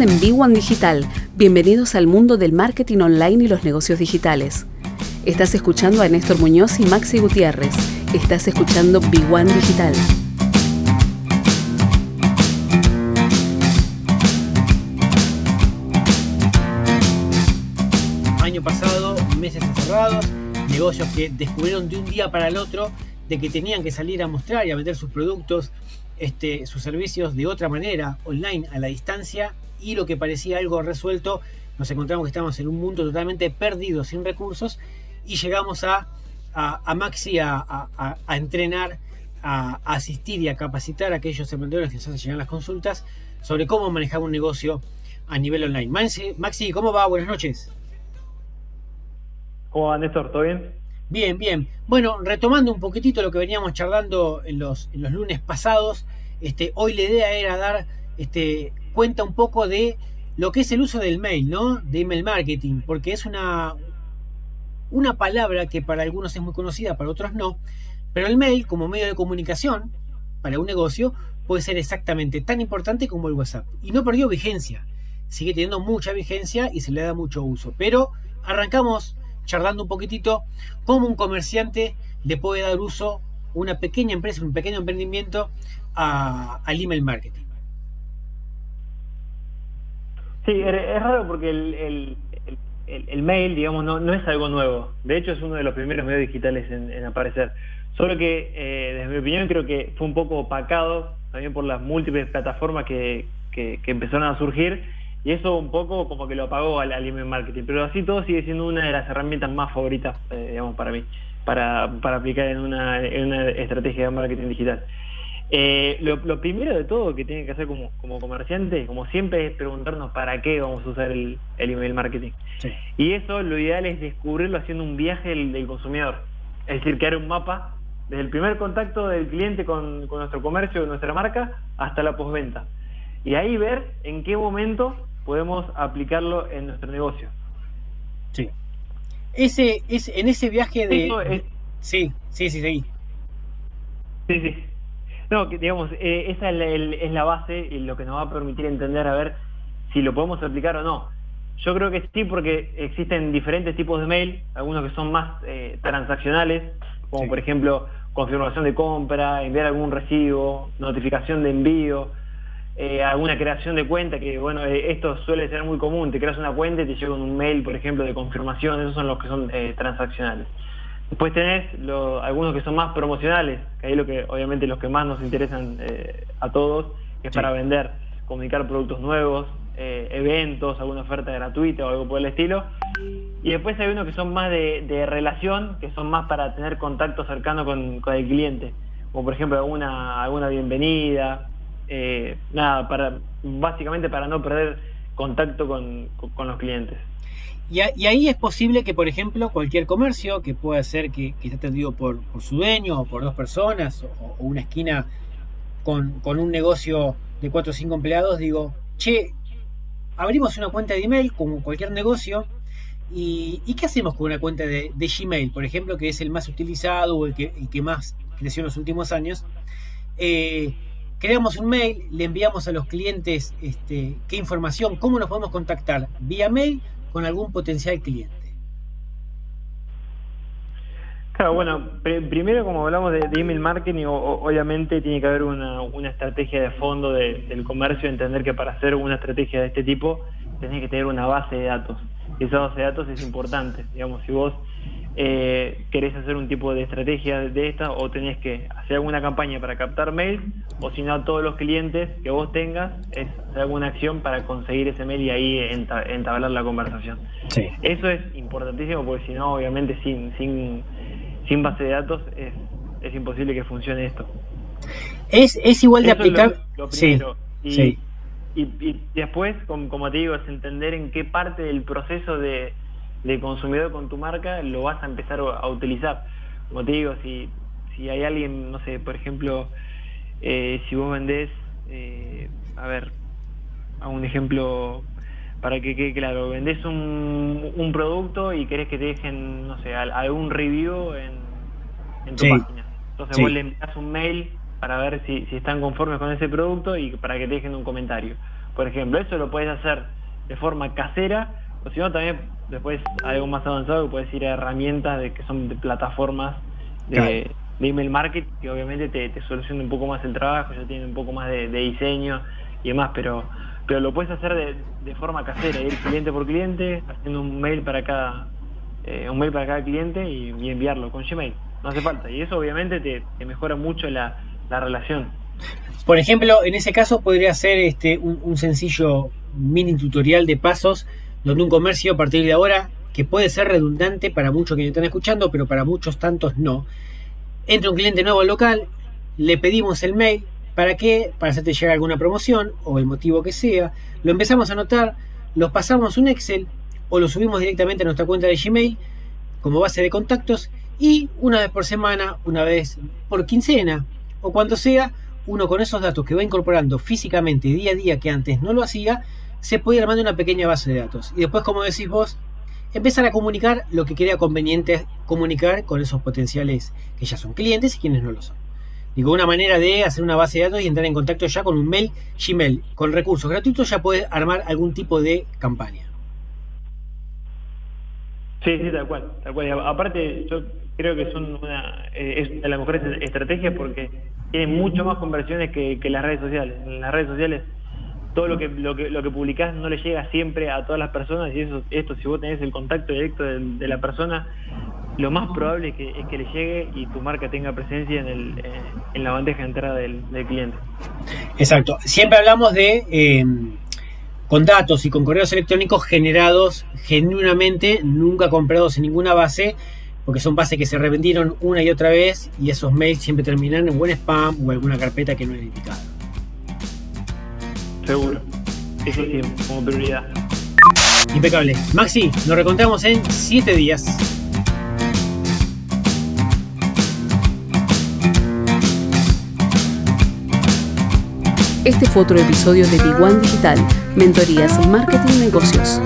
En B1 Digital. Bienvenidos al mundo del marketing online y los negocios digitales. Estás escuchando a Néstor Muñoz y Maxi Gutiérrez. Estás escuchando B1 Digital. Año pasado, meses encerrados, negocios que descubrieron de un día para el otro de que tenían que salir a mostrar y a vender sus productos este, sus servicios de otra manera, online, a la distancia, y lo que parecía algo resuelto, nos encontramos que estamos en un mundo totalmente perdido, sin recursos, y llegamos a, a, Maxi a, entrenar, a, asistir y a capacitar a aquellos emprendedores que nos hacen llegar las consultas sobre cómo manejar un negocio a nivel online. Maxi, Maxi ¿cómo va? Buenas noches. ¿Cómo va, Néstor? ¿Todo bien? Bien, bien. Bueno, retomando un poquitito lo que veníamos charlando en los, en los lunes pasados, este, hoy la idea era dar este, cuenta un poco de lo que es el uso del mail, ¿no? De email marketing, porque es una, una palabra que para algunos es muy conocida, para otros no, pero el mail como medio de comunicación para un negocio puede ser exactamente tan importante como el WhatsApp. Y no perdió vigencia, sigue teniendo mucha vigencia y se le da mucho uso. Pero arrancamos charlando un poquitito cómo un comerciante le puede dar uso una pequeña empresa, un pequeño emprendimiento al email marketing. Sí, es raro porque el, mail, digamos, no, es algo nuevo. De hecho, es uno de los primeros medios digitales en, aparecer. Solo que, eh, desde mi opinión, creo que fue un poco opacado también por las múltiples plataformas que empezaron a surgir y eso un poco como que lo apagó al, email marketing, pero así todo sigue siendo una de las herramientas más favoritas, eh, digamos, para mí, para, aplicar en una, estrategia de marketing digital. Eh, lo, primero de todo que tiene que hacer como, comerciante, como siempre, es preguntarnos para qué vamos a usar el, email marketing. Y eso lo ideal es descubrirlo haciendo un viaje del, consumidor. Es decir, crear un mapa desde el primer contacto del cliente con, con nuestro comercio, nuestra marca, hasta la postventa. Y ahí ver en qué momento podemos aplicarlo en nuestro negocio. Ese, es, en ese viaje de... Sí, sí, sí, sí. Sí, sí. No, digamos, eh, esa es la, base y lo que nos va a permitir entender a ver si lo podemos aplicar o no. Yo creo que sí, porque existen diferentes tipos de mail, algunos que son más eh, transaccionales, como por ejemplo confirmación de compra, enviar algún recibo, notificación de envío, eh, alguna creación de cuenta, que bueno, eh, esto suele ser muy común, te creas una cuenta y te llega un mail, por ejemplo, de confirmación, esos son los que son eh, transaccionales. Después tenés algunos que son más promocionales, que ahí lo que obviamente los que más nos interesan a todos, es para vender, comunicar productos nuevos, eventos, alguna oferta gratuita o algo por el estilo. Y después hay unos que son más de, relación, que son más para tener contacto cercano con, con el cliente, como por ejemplo alguna, alguna bienvenida, eh, nada, para básicamente para no perder contacto con, los clientes. Y, ahí es posible que, por ejemplo, cualquier comercio, que pueda ser que, esté atendido por, su dueño o por dos personas, o, una esquina con, un negocio de cuatro o cinco empleados, digo, che, abrimos una cuenta de email como cualquier negocio, y, qué hacemos con una cuenta de, Gmail, por ejemplo, que es el más utilizado o el que, el que más creció en los últimos años? Eh, creamos un mail, le enviamos a los clientes este, qué información, cómo nos podemos contactar vía mail con algún potencial cliente. Claro, bueno, primero como hablamos de, email marketing, obviamente tiene que haber una, estrategia de fondo del comercio, entender que para hacer una estrategia de este tipo tenés que tener una base de datos. Y esa base de datos es importante. Digamos, si vos eh, querés hacer un tipo de estrategia de esta o tenés que hacer alguna campaña para captar mail o si no a todos los clientes que vos tengas es hacer alguna acción para conseguir ese mail y ahí entablar la conversación. Eso es importantísimo porque si no obviamente sin, sin, sin base de datos es, es imposible que funcione esto. Es, es igual de aplicar... sí, y, Y, después, como, como te digo, es entender en qué parte del proceso de de consumidor con tu marca lo vas a empezar a utilizar. Como te digo, si, si hay alguien, no sé, por ejemplo, eh, si vos vendés, eh, a ver, a un ejemplo para que quede claro, vendés un, un producto y querés que te dejen, no sé, algún review en, en tu página. Entonces vos le envías un mail para ver si, si están conformes con ese producto y para que te dejen un comentario. por ejemplo. Eso lo puedes hacer de forma casera, o si no también después algo más avanzado que puedes ir a herramientas de que son de plataformas de, email marketing que obviamente te, te soluciona un poco más el trabajo, ya tiene un poco más de, diseño y demás, pero pero lo puedes hacer de, forma casera, ir cliente por cliente, haciendo un mail para cada eh, un mail para cada cliente y, enviarlo con Gmail. No hace falta. Y eso obviamente te, mejora mucho la, relación. Por ejemplo, en ese caso podría ser este un, un sencillo mini tutorial de pasos donde un comercio a partir de ahora, que puede ser redundante para muchos que me están escuchando, pero para muchos tantos no. Entra un cliente nuevo al local, le pedimos el mail, ¿para qué? Para hacerte llegar alguna promoción o el motivo que sea. Lo empezamos a anotar, lo pasamos un Excel o lo subimos directamente a nuestra cuenta de Gmail como base de contactos y una vez por semana, una vez por quincena o cuando sea, uno con esos datos que va incorporando físicamente día a día que antes no lo hacía, se puede ir armando una pequeña base de datos. Y después, como decís vos, empezar a comunicar lo que crea conveniente comunicar con esos potenciales que ya son clientes y quienes no lo son. Digo, una manera de hacer una base de datos y entrar en contacto ya con un mail Gmail. Con recursos gratuitos ya puede armar algún tipo de campaña. Sí, sí, tal cual, tal cual. Aparte, yo creo que son una, eh, es de las mejores estrategias porque tienen mucho más conversiones que, que las redes sociales. En las redes sociales todo lo que, lo que, lo que publicás no le llega siempre a todas las personas y eso, esto, si vos tenés el contacto directo de, la persona, lo más probable es que, es que le llegue y tu marca tenga presencia en, el, eh, en la bandeja de entrada del, cliente. Exacto. Siempre hablamos de eh, con datos y con correos electrónicos generados genuinamente, nunca comprados en ninguna base, porque son bases que se revendieron una y otra vez y esos mails siempre terminan en buen spam o alguna carpeta que no es indicada. Seguro. Eso sí, como prioridad. Impecable. Maxi, nos recontamos en 7 días. Este fue otro episodio de Big One Digital, Mentorías Marketing Negocios.